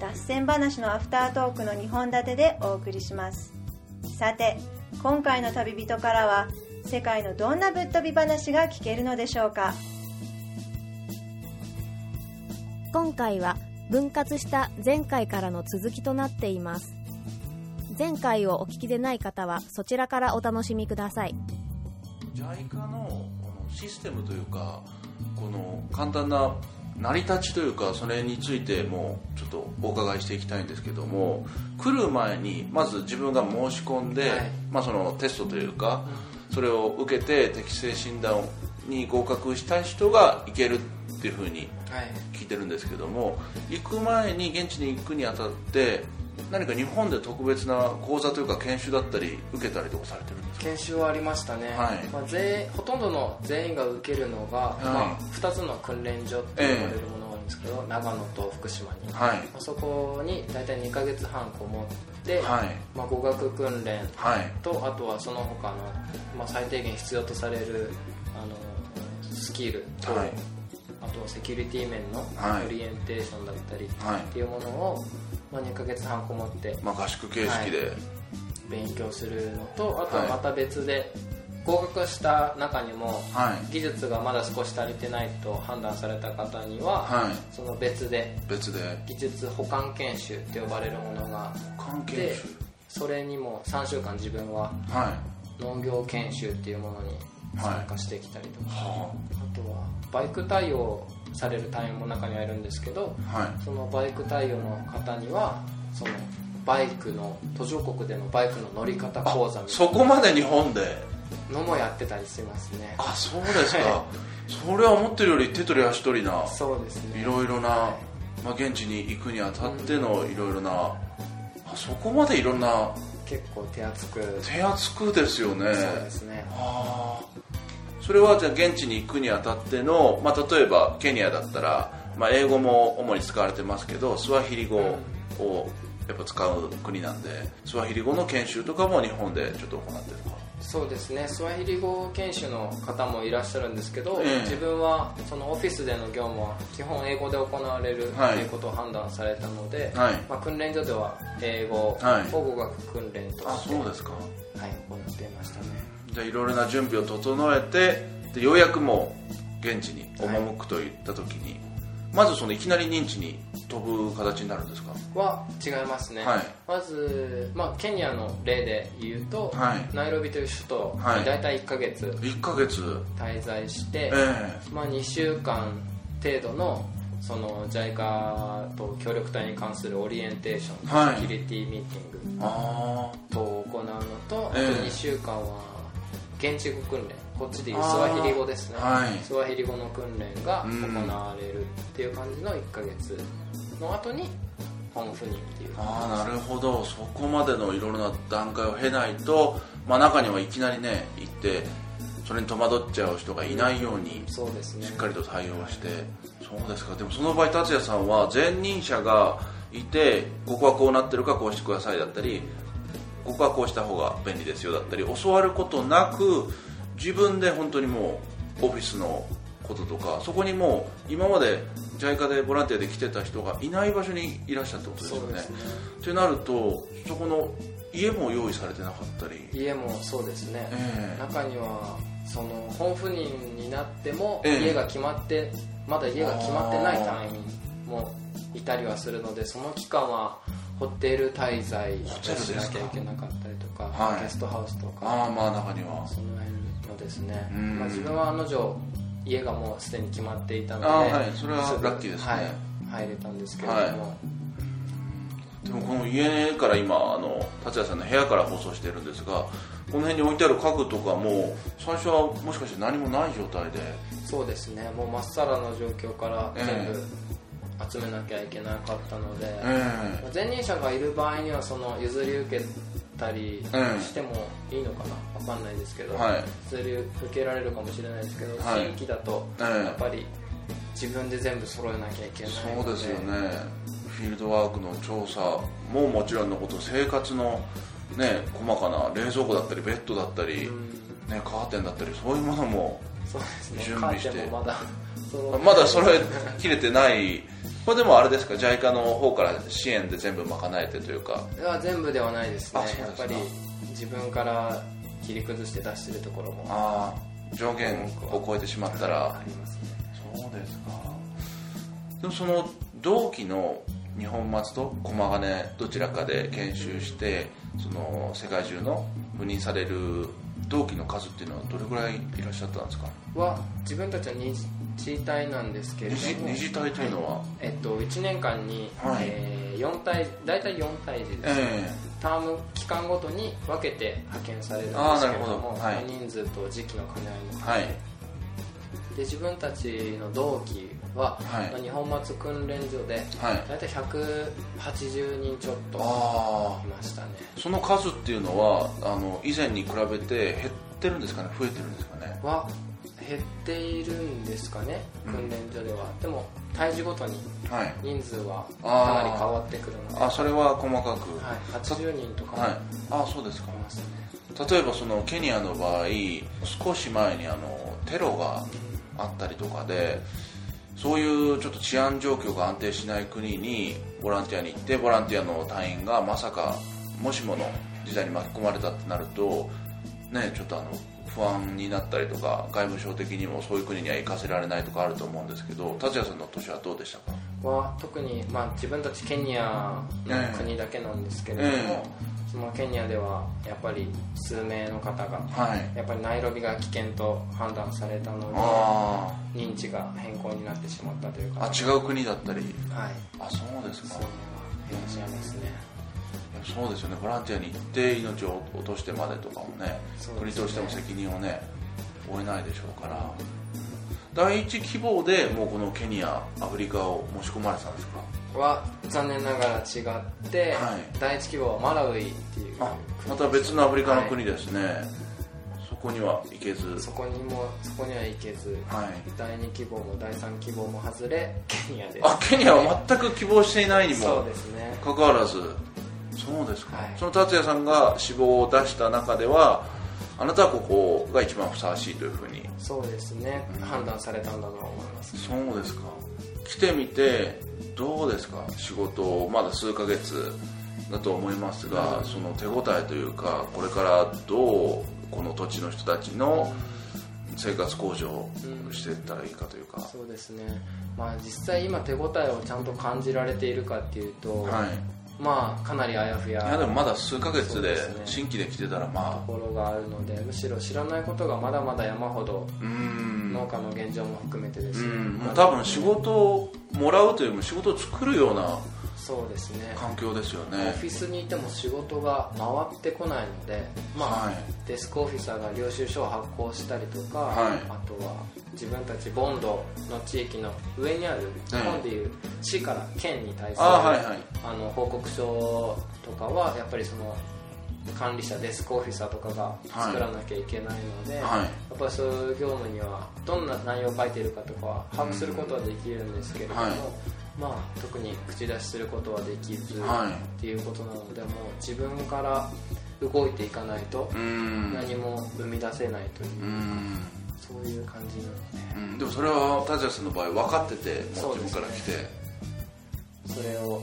脱線話のアフタートークの2本立てでお送りします。さて今回の旅人からは世界のどんなぶっ飛び話が聞けるのでしょうか？今回は分割した前回からの続きとなっています。前回をお聞きでない方はそちらからお楽しみください。JICA のこのシステムというかこの簡単な成り立ちというかそれについてもっとお伺いしていきたいんですけども来る前にまず自分が申し込んで、はい。まあ、そのテストというかそれを受けて適正診断に合格した人が行けるっていうふうにはい。聞いてるんですけども行く前に現地に行くにあたって何か日本で特別な講座というか研修だったり受けたりとかされてるんですか？研修はありましたね、はい。まあ、全員ほとんどの全員が受けるのが、まあ、2つの訓練所って呼ばれるものですけど、長野と福島に、はい。あそこに大体2ヶ月半こもって、はい。まあ、語学訓練はい。とあとはその他の、まあ、最低限必要とされるあのスキルと、はい。あとはセキュリティ面のはい。オリエンテーションだったりはいっていうものを、まあ、2ヶ月半こもってまあ、合宿形式で、勉強するのとあとははい。また別で合格した中にもはい。技術がまだ少し足りてないと判断された方には、はい。その別で別で。技術補完研修って呼ばれるものが関係でそれにも3週間自分はは農業研修っていうものに参加してきたりとか、いはあ。とはバイク対応される隊員も中にはいるんですけどあはい。そのバイク対応の方にはそのバイクの途上国でのバイクの乗り方講座みたそいこまで日本で？なのもやってたりしますね。あそうですか。はそれは思ってるより手取り足取りなそうですね。いろいろな、はまあ、現地に行くにあたってのい。ろいろなあそこまでいろんな結構手厚く。手厚くですよね。そうですね。あー。それはじゃあ現地に行くにあたっての、まあ、例えばケニアだったら、まあ、英語も主に使われてますけどスワヒリ語をやっぱ使う国なんでスワヒリ語の研修とかも日本でちょっと行ってるとかそうですね。スワヒリ語研修の方もいらっしゃるんですけど、ええ。自分はそのオフィスでの業務は基本英語で行われるとはいい。うことを判断されたので、はい。まあ、訓練所では英語はい。を語学訓練とあして、そうですか。はい、行っていましたね。じゃあいろいろな準備を整えてでようやくもう現地に赴くといった時に、まずそのいきなり認知に飛ぶ形になるんですか？は違いますね、はい。まず、まあ、ケニアの例で言うと、はい。ナイロビという首都はい。に大体1ヶ月。1ヶ月。滞在して、ええ。まあ、2週間程度のその JICA と協力隊に関するオリエンテーション、はい。セキュリティミーティングあ等を行うのと、ええあと2週間は現地語訓練こっちでいうスワヒリ語ですね、はい。スワヒリ語の訓練がうん。行われるっていう感じの1ヶ月の後に本赴任っていう。ああなるほど。そこまでのいろいろな段階を経ないと、まあ、中にはいきなりね行ってそれに戸惑っちゃう人がいないようにそうですね。しっかりと対応して。そうですか。でもその場合達也さんは前任者がいてここはこうなってるからこうしてくださいだったりここはこうした方が便利ですよだったり教わることなく自分で本当にもうオフィスのこととかそこにもう今まで JICA でボランティアで来てた人がいない場所にいらっしゃったってことですよね。ってなるとそこの家も用意されてなかったり。家もそうですね、ええ。中にはその本赴任になってもええ家が決まって、まだ家が決まってない隊員もいたりはするのでその期間はホテル滞在しなきゃいけなかったりとか、はい。ゲストハウスとかああまあ中には。その辺のですね、うん。まあ、自分は案の定家がもうすでに決まっていたのではい。それはラッキーですね。はい、入れたんですけれども、はい。でもこの家から今あの達也さんの部屋から放送してるんですがこの辺に置いてある家具とかも最初はもしかして何もない状態で。そうですね。もうまっさらの状況から全部、え集めなきゃいけなかったので、ええ。前任者がいる場合にはその譲り受けたりうん。してもいいのかな？わかんないですけど、はい。譲り受けられるかもしれないですけど、はい。地域だとええやっぱり自分で全部揃えなきゃいけないのそうですよね。フィールドワークの調査ももちろんのこと生活のね細かな冷蔵庫だったりベッドだったり、うん。ね、カーテンだったりそういうものも準備して。カーテンもまだまだ揃えきれてないこれでもあれですか JICA の方から支援で全部賄えてというか。いや全部ではないですね。やっぱり自分から切り崩して出してるところも。ああ上限を超えてしまったら。ありますね。そうですか。でもその同期の日本松と駒ヶ根どちらかで研修してその世界中の赴任される同期の数っていうのはどれぐらいいらっしゃったんですか？は自分たちは二次隊なんですけれ二ども。次二次隊というのは、えっと、1年間に、はい。えー、4体大体4体児です、えターム期間ごとに分けて派遣されるんですあーなるほど。けれどもはい。人数と時期の兼ね合いもえはい。で自分たちの同期は、はい。まあ日本松訓練所ではい。大体180人ちょっとああいましたね。その数っていうのはあの以前に比べて減ってるんですかね？増えてるんですかね？は減っているんですかね訓練所では、でも胎児ごとにはい。人数はかなり変わってくるので。あそれは細かく。はい、80人とか。もはい。あそうですか。ね、例えばそのケニアの場合少し前にあのテロがあったりとかでそういうちょっと治安状況が安定しない国にボランティアに行ってボランティアの隊員がまさかもしもの事態に巻き込まれたってなるとねちょっとあの不安になったりとか外務省的にもそういう国には行かせられないとかあると思うんですけど達也さんの年はどうでしたか？は特に、まあ、自分たちケニアの国だけなんですけれども、えそのケニアではやっぱり数名の方がはい。やっぱりナイロビが危険と判断されたのあで認知が変更になってしまったというかーあ違う国だったり。はい。あそうですか。そういうのはいらっしゃいますねそうですよね。ボランティアに行って命を落としてまでとかもね国としても責任をね負えないでしょうから。第一希望でもうこのケニアアフリカを申し込まれてたんですか？は残念ながら違って、はい。第一希望はマラウイっていうまた別のアフリカの国はですね、そこには行けず。いそこにもそこには行けずはい。第二希望も第三希望も外れケニアです。あケニアは全く希望していないにもですね。かかわらずそうですか、はい。その達也さんが志望を出した中ではあなたはここが一番ふさわしいというふうに。そうですね、判断されたんだと思います。そうですか。来てみてどうですか？仕事まだ数ヶ月だと思いますが、その手応えというかこれからどうこの土地の人たちの生活向上をしていったらいいかというか、そうですね。まあ実際今手応えをちゃんと感じられているかっていうと、はいまあかなりあやふや。いやでもまだ数ヶ月で新規で来てたらとまあ。ころがあるのでむしろ知らないことがまだまだ山ほどうーん。農家の現状も含めてですね、うん。もう多分仕事をもらうというよりも仕事を作るようなそうですね。環境ですよオねフィスにいても仕事が回ってこないので、まあはい。デスクオフィサーが領収書を発行したりとか、はい。あとは自分たちボンドの地域の上にある日本でいう市から県に対する、あはいはい。あの報告書とかはやっぱりその管理者デスクオフィサーとかが作らなきゃいけないので、はい。やっぱりそういう業務にはどんな内容を書いているかとかは把握することはできるんですけれども、はいまあ、特に口出しすることはできず、はい。っていうことなのでもう自分から動いていかないと何も生み出せないといううーん。そういう感じなので。うん。でもそれは達也さんの場合分かってて自分から来て。それを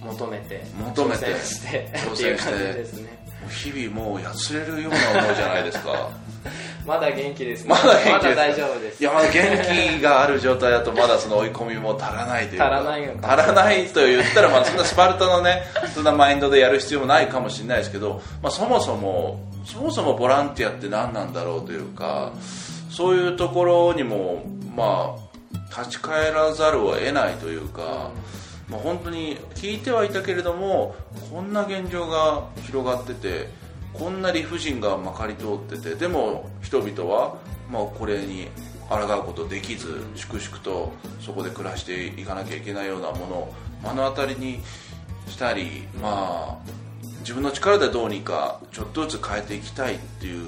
求めて求めて。挑戦して挑戦っていうして感じですね。日々もうやつれるような思いじゃないですか まだ元気ですね。まだ元気ですまだ大丈夫です。いやまだ元気がある状態だとまだその追い込みも足らないというか。足らないのか足らないと言ったらまあそんなスパルタのねそんなマインドでやる必要もないかもしれないですけど、まあ、そもそもそもそもボランティアって何なんだろうというかそういうところにもまあ立ち返らざるを得ないというか、まあ、本当に聞いてはいたけれどもこんな現状が広がっててこんな理不尽がまかり通っててでも人々はまあこれに抗うことできず粛々とそこで暮らしていかなきゃいけないようなものを目の当たりにしたりまあ自分の力でどうにかちょっとずつ変えていきたいっていう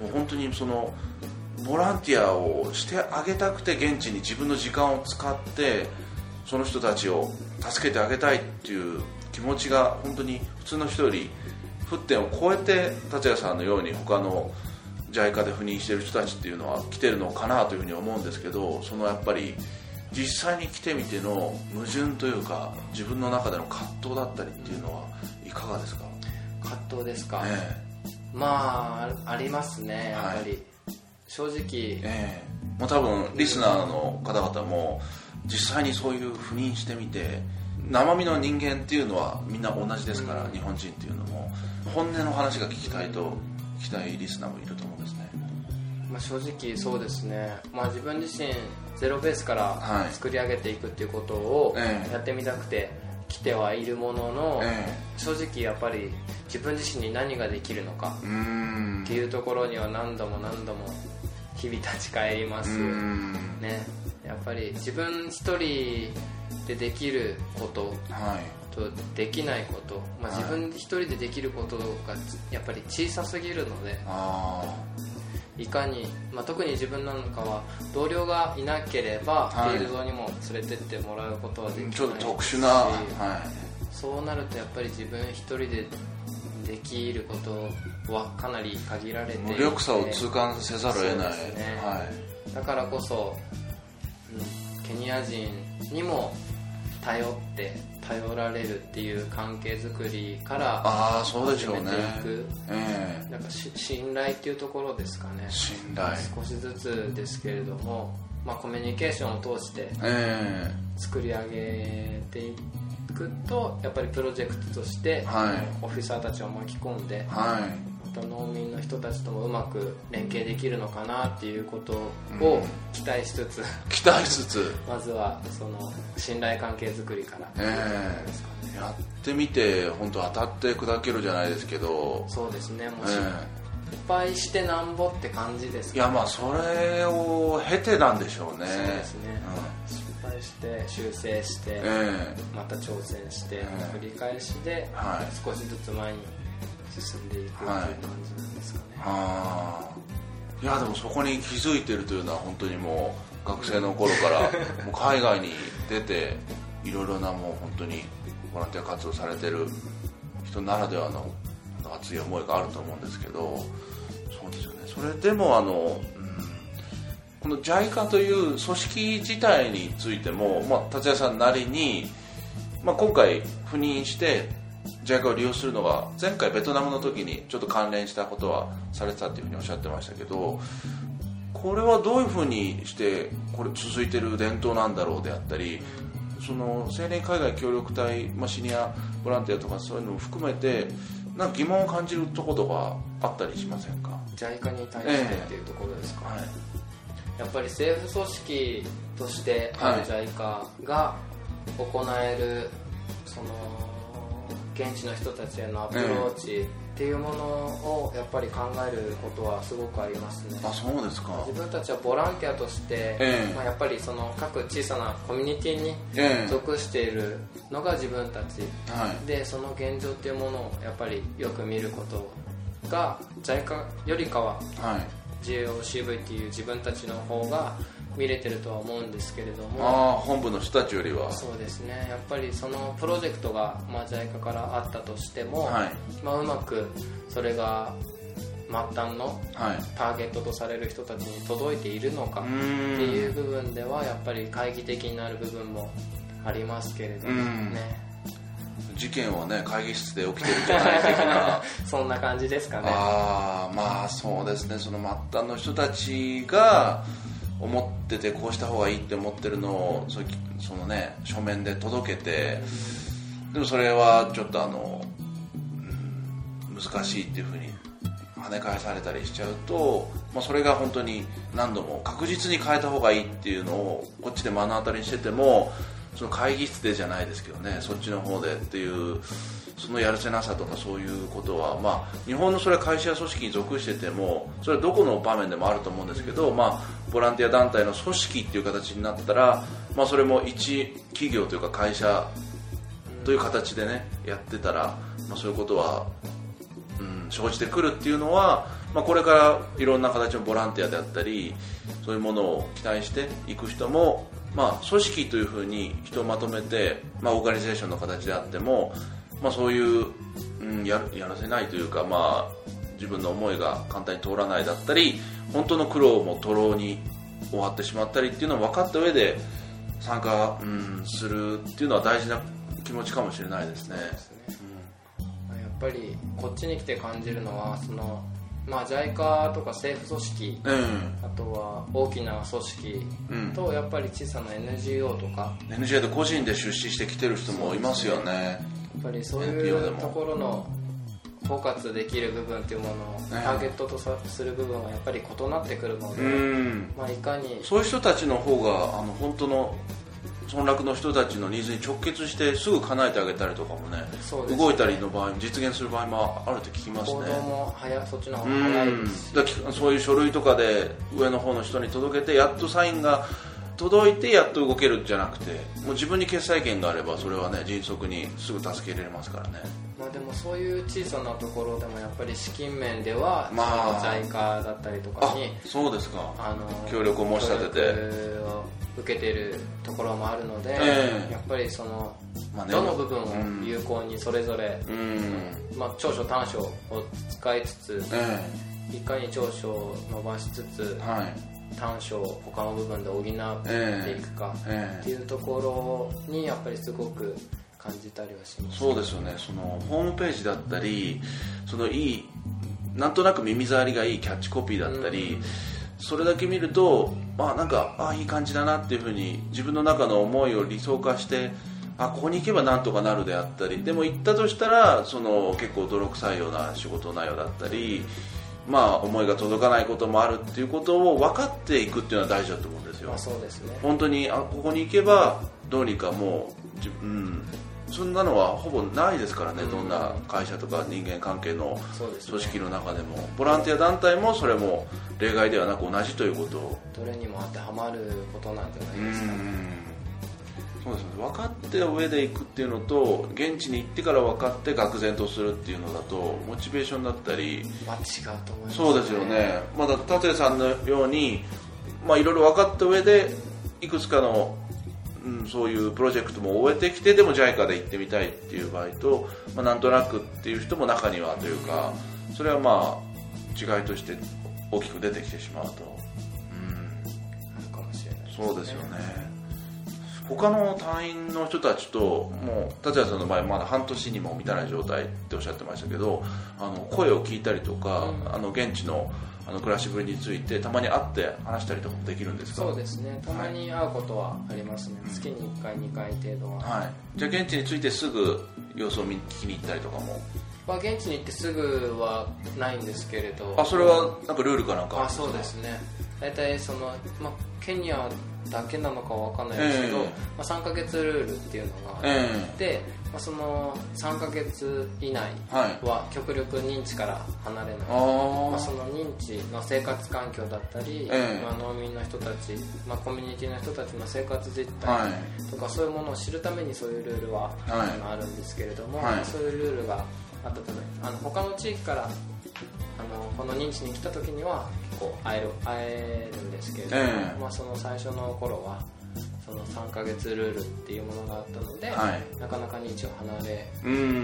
もう本当にそのボランティアをしてあげたくて現地に自分の時間を使ってその人たちを助けてあげたいっていう気持ちが本当に普通の人より沸点を超えて達也さんのように他の JICA で赴任している人たちっていうのは来てるのかなというふうに思うんですけどそのやっぱり実際に来てみての矛盾というか自分の中での葛藤だったりっていうのはいかがですか、葛藤ですか、えまあありますねやっぱり、はい正直、ええ。えもう多分リスナーの方々も実際にそういう赴任してみて生身の人間っていうのはみんな同じですから、うん。日本人っていうのも本音の話が聞きたいと聞きたいリスナーもいると思うんですね。まあ、正直そうですね、まあ、自分自身ゼロベースからはい。作り上げていくっていうことをええ。やってみたくて来てはいるものの、え正直やっぱり自分自身に何ができるのかっていうところには何度も何度も日々立ち返ります、ねやっぱり自分一人でできることはい。とできないこと、まあ、はい。自分一人でできることがやっぱり小さすぎるのであいかに、まあ、特に自分なんかは同僚がいなければフはい。ィールドにも連れてってもらうことはできないちょっと特殊な、しはそうなるとやっぱり自分一人でできることはかなり限られて無力さを痛感せざるを得ない、ね。はい。だからこそ、うん、ケニア人にも頼って頼られるっていう関係づくりからああそうでしょうね。始めていく。ええ。なんかし信頼っていうところですかね。信頼。少しずつですけれども、まあ、コミュニケーションを通してえ作り上げていくとやっぱりプロジェクトとして、はい。オフィサーたちを巻き込んでえはいまた農民の人たちともうまく連携できるのかなっていうことうをん。期待しつつ、期待しつつ。まずはその信頼関係づくりから。やってみて本当当たって砕けるじゃないですけど、そうですねもうえ。失敗してなんぼって感じですかえいやまあそれを経てなんでしょうね。そうですね、失敗して修正して、うんえ。また挑戦して、ええ。繰り返しで、はい。少しずつ前に進んでいくいうはい感じなんですかね、えああいやでもそこに気づいてるというのは本当にもう学生の頃から もう海外に出ていろいろなもう本当にボランティア活動されてる人ならではの熱い思いがあると思うんですけどそうですよね。それでもあの、うんこの JICA という組織自体についても、まあ、達也さんなりに、まあ、今回赴任して JICA を利用するのが前回ベトナムの時にちょっと関連したことはされてたっていうふうにおっしゃってましたけどこれはどういうふうにしてこれ続いてる伝統なんだろうであったりその青年海外協力隊、まあ、シニアボランティアとかそういうのも含めてなんか疑問を感じるところがあったりしませんか、JICA に対してっていうところですか、はい。やっぱり政府組織としてあるはい JICA が行えるその現地の人たちへのアプローチっていうものをやっぱり考えることはすごくありますね。あそうですか。自分たちはボランティアとして、ええ。まあ、やっぱりその各小さなコミュニティにええ。属しているのが自分たち。はい。でその現状っていうものをやっぱりよく見ることが JICA よりかははい。JOCV っていう自分たちの方が見れてるとは思うんですけれども。ああ本部の人たちよりは。そうですね。やっぱりそのプロジェクトが、まあ、JICA からあったとしても、はい。まあ、うまくそれが末端のはい。ターゲットとされる人たちに届いているのかうっていう部分ではやっぱり懐疑的になる部分もありますけれどもうん。ね事件はね会議室で起きてるんじゃない的な。そんな感じですかね。ああまあそうですね。その末端の人たちが思っててこうした方がいいって思ってるのをそそのね書面で届けてでもそれはちょっとあの、うん難しいっていうふうに跳ね返されたりしちゃうと、まあ、それが本当に何度も確実に変えた方がいいっていうのをこっちで目の当たりにしててもその会議室でじゃないですけどねそっちの方でっていうそのやるせなさとかそういうことは、まあ、日本のそれは会社や組織に属しててもそれはどこの場面でもあると思うんですけど、まあ、ボランティア団体の組織っていう形になったら、まあ、それも一企業というか会社という形でねやってたら、まあ、そういうことは、うん、生じてくるっていうのは、まあ、これからいろんな形のボランティアであったりそういうものを期待していく人も、まあ、組織というふうに人をまとめて、まあ、オーガニゼーションの形であってもまあ、そういう、うん、ややらせないというか、まあ、自分の思いが簡単に通らないだったり本当の苦労も徒労に終わってしまったりっていうのを分かった上で参加、うん、するっていうのは大事な気持ちかもしれないですね。ですねうん、やっぱりこっちに来て感じるのはそのまあ、JICA とか政府組織、うん、あとは大きな組織とやっぱり小さな NGO とか、うん、NGO で個人で出資してきてる人もいますよね。っぱりそういうところの包括できる部分っていうものをターゲットとする部分はやっぱり異なってくるので、まあ、いかにそういう人たちの方があの本当の村落の人たちのニーズに直結してすぐ叶えてあげたりとかもね動いたりの場合実現する場合もあるって聞きますね。行動も早そっちの方が早いですだそういう書類とかで上の方の人に届けてやっとサインが届いてやっと動けるんじゃなくてもう自分に決済権があればそれはね迅速にすぐ助けられますからね。まあでもそういう小さなところでもやっぱり資金面では、まあ、在家だったりとかにそうですか。あの協力を申し立てて。を受けてるところもあるので、えー、やっぱりその、まあね、どの部分を有効にそれぞれ、うん。まあ、長所短所を使いつつ、えー、いかに長所を伸ばしつつ、はい短所を他の部分で補っていくかっていうところにやっぱりすごく感じたりはします、そうですよね。そのホームページだったりそのいいなんとなく耳障りがいいキャッチコピーだったり、うん、それだけ見るとあなんかあいい感じだなっていうふうに自分の中の思いを理想化してあここに行けばなんとかなるであったりでも行ったとしたらその結構泥臭いような仕事内容だったりまあ、思いが届かないこともあるっていうことを分かっていくっていうのは大事だと思うんですよ、まあ、そうですね。本当にあここに行けばどうにかもう、うん、そんなのはほぼないですからね、うん、どんな会社とか人間関係の組織の中でも、ね、ボランティア団体もそれも例外ではなく同じということを。どれにも当てはまることなんじゃないですか、ねそうです。ね分かって上で行くっていうのと現地に行ってから分かって愕然とするっていうのだとモチベーションだったりまあ違うと思います、ね、そうですよね。まだ達也さんのようにまあいろいろ分かった上でいくつかのうん、そういうプロジェクトも終えてきてでも JICA で行ってみたいっていう場合と、まあ、なんとなくっていう人も中にはというかそれはまあ違いとして大きく出てきてしまうと、うん、かもしれない、ね、そうですよね他の隊員の人たちともう達也さんの場合まだ半年にも満たない状態っておっしゃってましたけどあの声を聞いたりとか、うん、あの現地のあの暮らしぶりについてたまに会って話したりとかもできるんですか？そうですね。たまに会うことはありますね、はい、月に1回2回程度は、はい、じゃあ現地についてすぐ様子を聞きに行ったりとかも？まあ、現地に行ってすぐはないんですけれど。あそれはなんかルールかなんか？あそうですね大体その、まあ、ケニアだけなのかは分かんないですけど、えー、まあ、3か月ルールっていうのがあって、えー、まあ、その3か月以内は極力認知から離れない、はい、まあ、その認知の生活環境だったり、えー、まあ、農民の人たち、まあ、コミュニティの人たちの生活実態とか、はい、そういうものを知るためにそういうルールは、はい、あるんですけれども、まあ、そういうルールがあったためあの他の地域からあのこの認知に来た時には結構会える会えるんですけれども、え。ー、まあ、その最初の頃はその3ヶ月ルールっていうものがあったので、はい、なかなか認知を離れ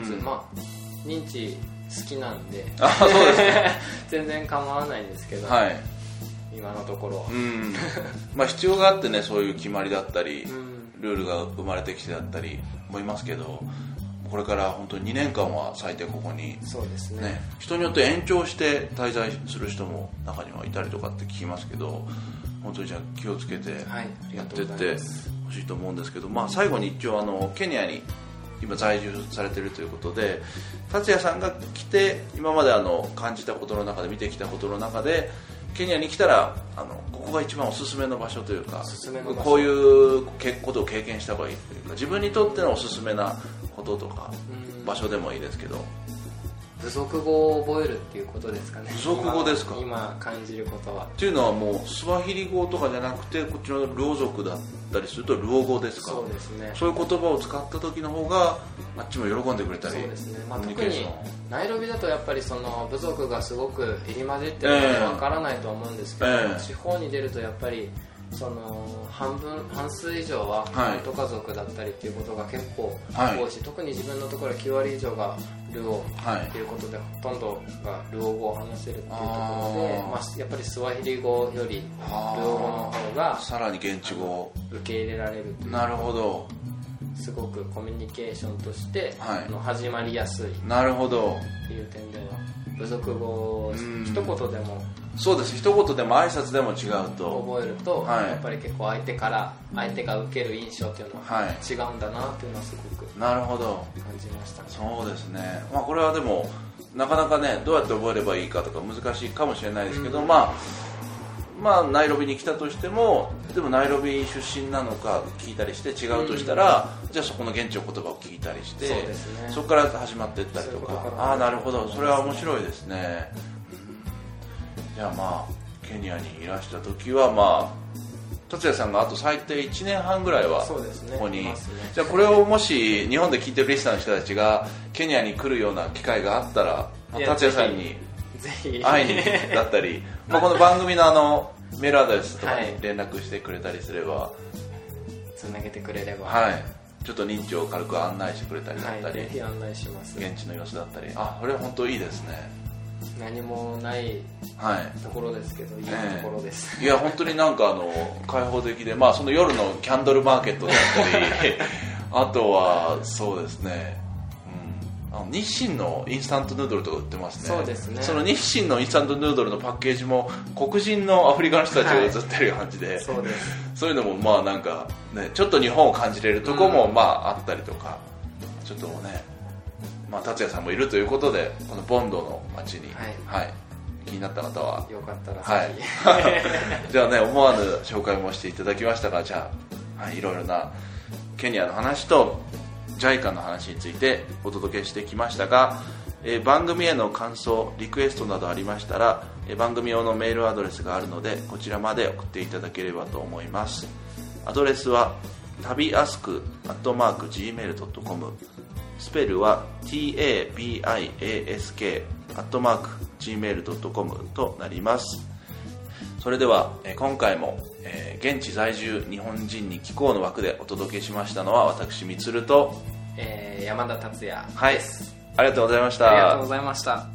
つつまあ認知好きなんであそうです、ね、全然構わないんですけど、はい、今のところは。まあ必要があってねそういう決まりだったり、ルールが生まれてきてだったり思いますけどこれから本当に2年間は最低ここにそうですね、ね、人によって延長して滞在する人も中にはいたりとかって聞きますけど本当にじゃあ気をつけてやってってほしいと思うんですけど、まあ、最後に一応あのケニアに今在住されてるということで達也さんが来て今まであの感じたことの中で見てきたことの中でケニアに来たらあのここが一番おすすめの場所というかこういうことを経験した方がいいというか自分にとってのおすすめなこととか場所でもいいですけど。部族語を覚えるっていうことですかね。部族語ですか？今感じることは。っていうのはもうスワヒリ語とかじゃなくてこっちのルオ族だったりするとルオ語ですか？そうですね。そういう言葉を使った時の方があっちも喜んでくれたりそうですね、まあ、特にナイロビだとやっぱりその部族がすごく入り混じってるのでわからないと思うんですけど、えー、地方に出るとやっぱりその半分半数以上はトカ族だったりっていうことが結構多いし、はい、特に自分のところは9割以上がルオっていうことで、はい、ほとんどがルオ語を話せるっていうところでまあ、やっぱりスワヒリ語よりルオ語の方がさらに現地語。受け入れられるなるほど。すごくコミュニケーションとして、はい、の始まりやすい。なるほど。っていう点では部族語一言でも。そうです。一言でも挨拶でも違うと。覚えると、はい、やっぱり結構相手から相手が受ける印象っていうのは違うんだなっていうのはすごくなるほど。感じました、ね、そうですね、まあ、これはでもなかなかねどうやって覚えればいいかとか難しいかもしれないですけど、うん、まあまあ、ナイロビに来たとしてもでもナイロビ出身なのか聞いたりして違うとしたら、うん、じゃあそこの現地の言葉を聞いたりしてそ,、ね、そこから始まっていったりとか。ああなるほど。それは面白いですね、うん、じゃあまあケニアにいらした時はまあ達也さんがあと最低1年半ぐらいはここに、ね、じゃあこれをもし日本で聞いてるリスナーの人たちがケニアに来るような機会があったら、まあ、達也さんに会いにだったり、まあ、この番組のあのメールアドレスとかに連絡してくれたりすれば。つなげてくれれば。はい。ちょっと認知を軽く案内してくれたりだったり、はい、案内します。現地の様子だったり。あこれは本当いいですね。何もないところですけど、はい、いいところです、いや本当になんかあの開放的で、まあ、その夜のキャンドルマーケットだったり あとはそうですね、日清のインスタントヌードルとか売ってますね。そうですね。その日清のインスタントヌードルのパッケージも黒人のアフリカの人たちが写ってる感じで、はい、そうです。そういうのもまあなんか、ね、ちょっと日本を感じれるとこもまああったりとか、ちょっとねまあ、達也さんもいるということでこのボンドの街に、はい、はい、気になった方は。よかったらはい。じゃあね思わぬ紹介もしていただきましたがじゃあ、はい、いろいろなケニアの話と JICA の話についてお届けしてきましたが、えー、番組への感想リクエストなどありましたら、えー、番組用のメールアドレスがあるのでこちらまで送っていただければと思います。アドレスは旅アスクアットマーク Gmail.com スペルは tabiask アットマーク gmail.com となります。それでは今回も、えー、現地在住日本人に聞こうの枠でお届けしましたのは私みつると、えー、山田達也はいありがとうございました。ありがとうございました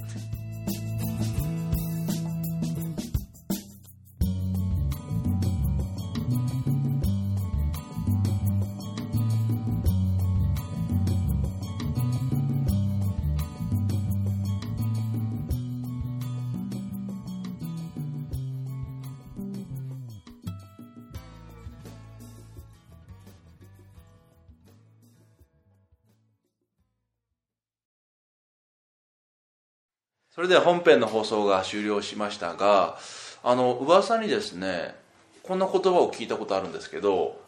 では本編の放送が終了しましたがあの噂にですねこんな言葉を聞いたことあるんですけど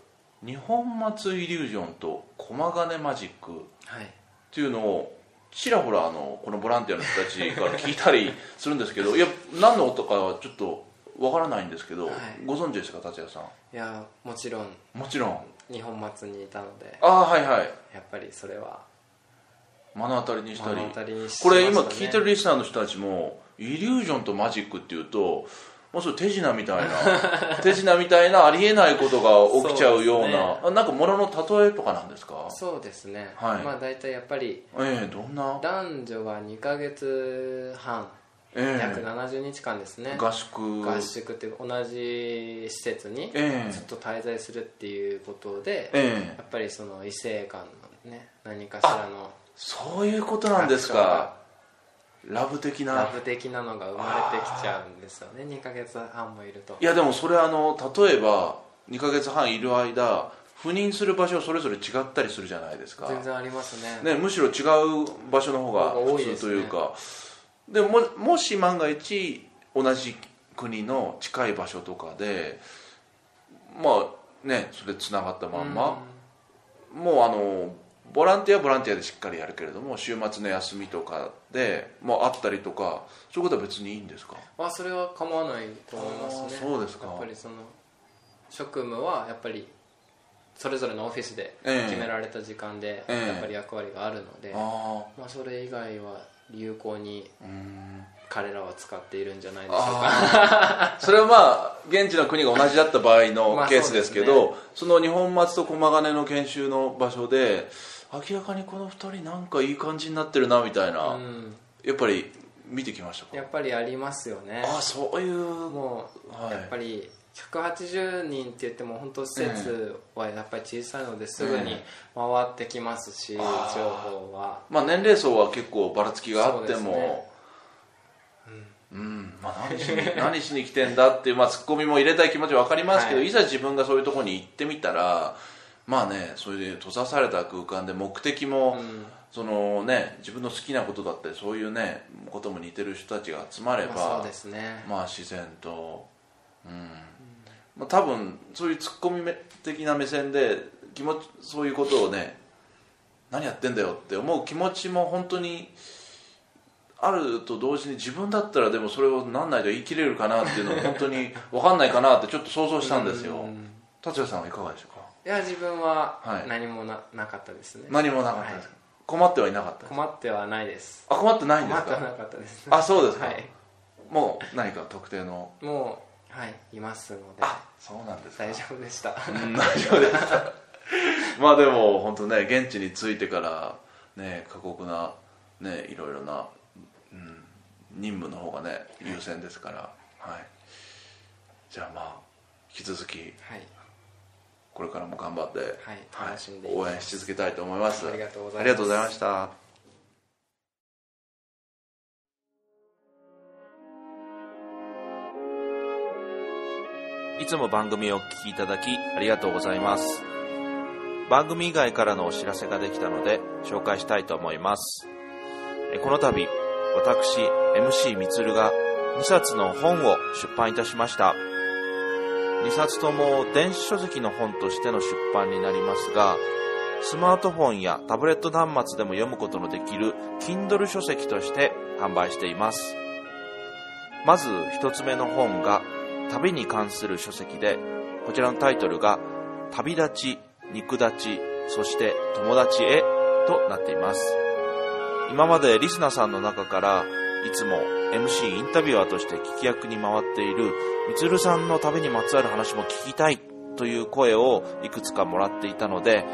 日本松イリュージョンと駒金マジックっていうのをちらほらあのこのボランティアの人たちから聞いたりするんですけどいや何の音かはちょっとわからないんですけど、はい、ご存知ですか達也さん？いやもちろん。もちろん。日本松にいたので。ああはいはい。やっぱりそれは目の当たりにしたり。これ今聞いてるリスナーの人たちもイリュージョンとマジックっていうともうそれ手品みたいな。手品みたいなありえないことが起きちゃうようなう、ね、なんかものの例えとかなんですか？そうですね、はい、まあ大体やっぱり、えー、どんな？男女が2か月半。えー、約70日間ですね。合宿。合宿っていう同じ施設にずっと滞在するっていうことで、えー、やっぱりその異性間のね何かしらのそういうことなんですか。ラブ的な。ラブ的なのが生まれてきちゃうんですよね。2か月半もいると。いやでもそれあの例えば2か月半いる間赴任する場所それぞれ違ったりするじゃないですか。全然ありますね。ねむしろ違う場所の方が普通というか。で、ね、ももし万が一同じ国の近い場所とかでまあねそれつながったまんま、もうあのボランティアはボランティアでしっかりやるけれども週末の休みとかでもうあったりとかそういうことは別にいいんですか？あそれは構わないと思いますね。そうですか。やっぱりその職務はやっぱりそれぞれのオフィスで決められた時間でやっぱり役割があるので、ええ、まあ、それ以外は有効に彼らは使っているんじゃないでしょうか。それはまあ現地の国が同じだった場合のケースですけど、まあそね、その日本松と駒ヶ根の研修の場所で明らかにこの2人なんかいい感じになってるなみたいな、うん、やっぱり見てきましたか？やっぱりありますよね。あそういう。もう、はい、やっぱり180人って言っても本当施設はやっぱり小さいのですぐに回ってきますし、情報は。まあ年齢層は結構ばらつきがあってもうん、まあ、何しに 何しに来てんだっていう、まあ、ツッコミも入れたい気持ちは分かりますけど、はい、いざ自分がそういうところに行ってみたらまあねそういう閉ざされた空間で目的も、うん、そのね自分の好きなことだったりそういうねことも似てる人たちが集まれば、まあ、そうですね。まあ自然とうん。まあ、多分そういうツッコミ的な目線で気持ちそういうことをね何やってんだよって思う気持ちも本当にあると同時に自分だったらでもそれを何ないと言い切れるかなっていうのも本当に分かんないかなってちょっと想像したんですよ。達也さんはいかがでしょうか？いや自分は何もな,、なかったですね。何もなかったです、はい、困ってはいなかった困ってはないです。あ困ってないんですか？困ってはなかったです、あそうですか、はい、もう何か特定の？もうはいいますので。あそうなんです大丈夫でした、うん、大丈夫でした まあでも本当ね現地に着いてからね過酷なねいろいろな、うん、任務の方がね優先ですから、はい、じゃあまあ引き続き、はい、これからも頑張って、はい、応援し続けたいと思います。ありがとうございました。いつも番組をお聞きいただきありがとうございます。番組以外からのお知らせができたので紹介したいと思います。この度、私、MC みつるが2冊の本を出版いたしました。2冊とも電子書籍の本としての出版になりますが、スマートフォンやタブレット端末でも読むことのできる Kindle 書籍として販売しています。まず1つ目の本が旅に関する書籍で、こちらのタイトルが、旅立ち、肉立ち、そして友達へとなっています。今までリスナーさんの中から、いつも MC インタビュアーとして聞き役に回っている、みつるさんの旅にまつわる話も聞きたいという声をいくつかもらっていたので、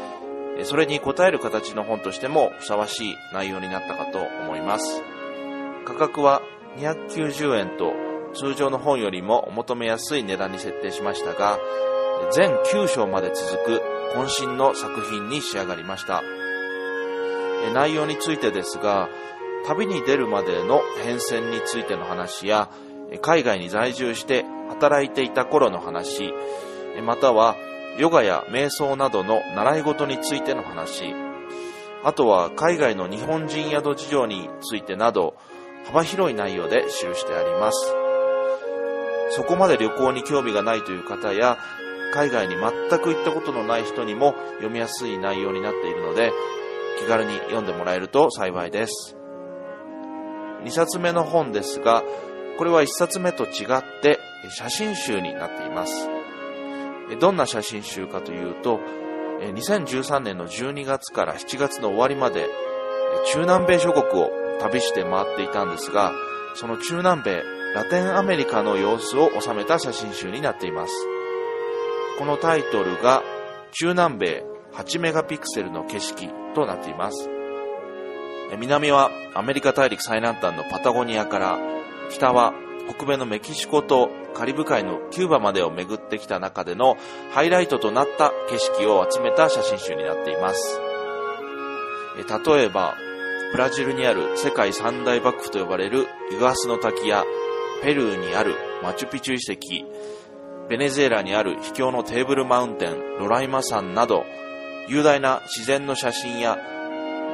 それに応える形の本としてもふさわしい内容になったかと思います。価格は290円と通常の本よりもお求めやすい値段に設定しましたが、全9章まで続く渾身の作品に仕上がりました。内容についてですが、旅に出るまでの変遷についての話や、海外に在住して働いていた頃の話、またはヨガや瞑想などの習い事についての話、あとは海外の日本人宿事情についてなど、幅広い内容で記してあります。そこまで旅行に興味がないという方や、海外に全く行ったことのない人にも読みやすい内容になっているので、気軽に読んでもらえると幸いです。2冊目の本ですが、これは1冊目と違って写真集になっています。どんな写真集かというと、2013年の12月から7月の終わりまで中南米諸国を旅して回っていたんですが、その中南米ラテンアメリカの様子を収めた写真集になっています。このタイトルが中南米8メガピクセルの景色となっています。南はアメリカ大陸最南端のパタゴニアから北は北米のメキシコとカリブ海のキューバまでを巡ってきた中でのハイライトとなった景色を集めた写真集になっています。例えば、ブラジルにある世界三大幕府と呼ばれるイグアスの滝やペルーにあるマチュピチュ遺跡、ベネズエラにある秘境のテーブルマウンテン、ロライマ山など、雄大な自然の写真や、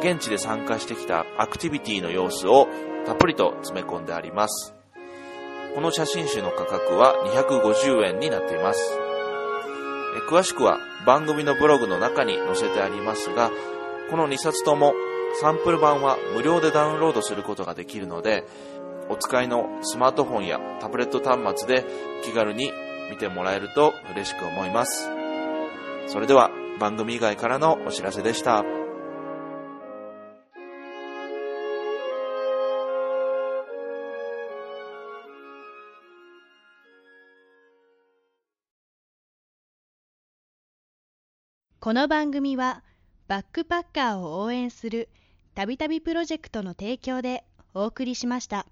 現地で参加してきたアクティビティの様子をたっぷりと詰め込んであります。この写真集の価格は250円になっています。詳しくは番組のブログの中に載せてありますが、この2冊ともサンプル版は無料でダウンロードすることができるので、お使いのスマートフォンやタブレット端末で気軽に見てもらえると嬉しく思います。それでは番組以外からのお知らせでした。この番組はバックパッカーを応援するたびたびプロジェクトの提供でお送りしました。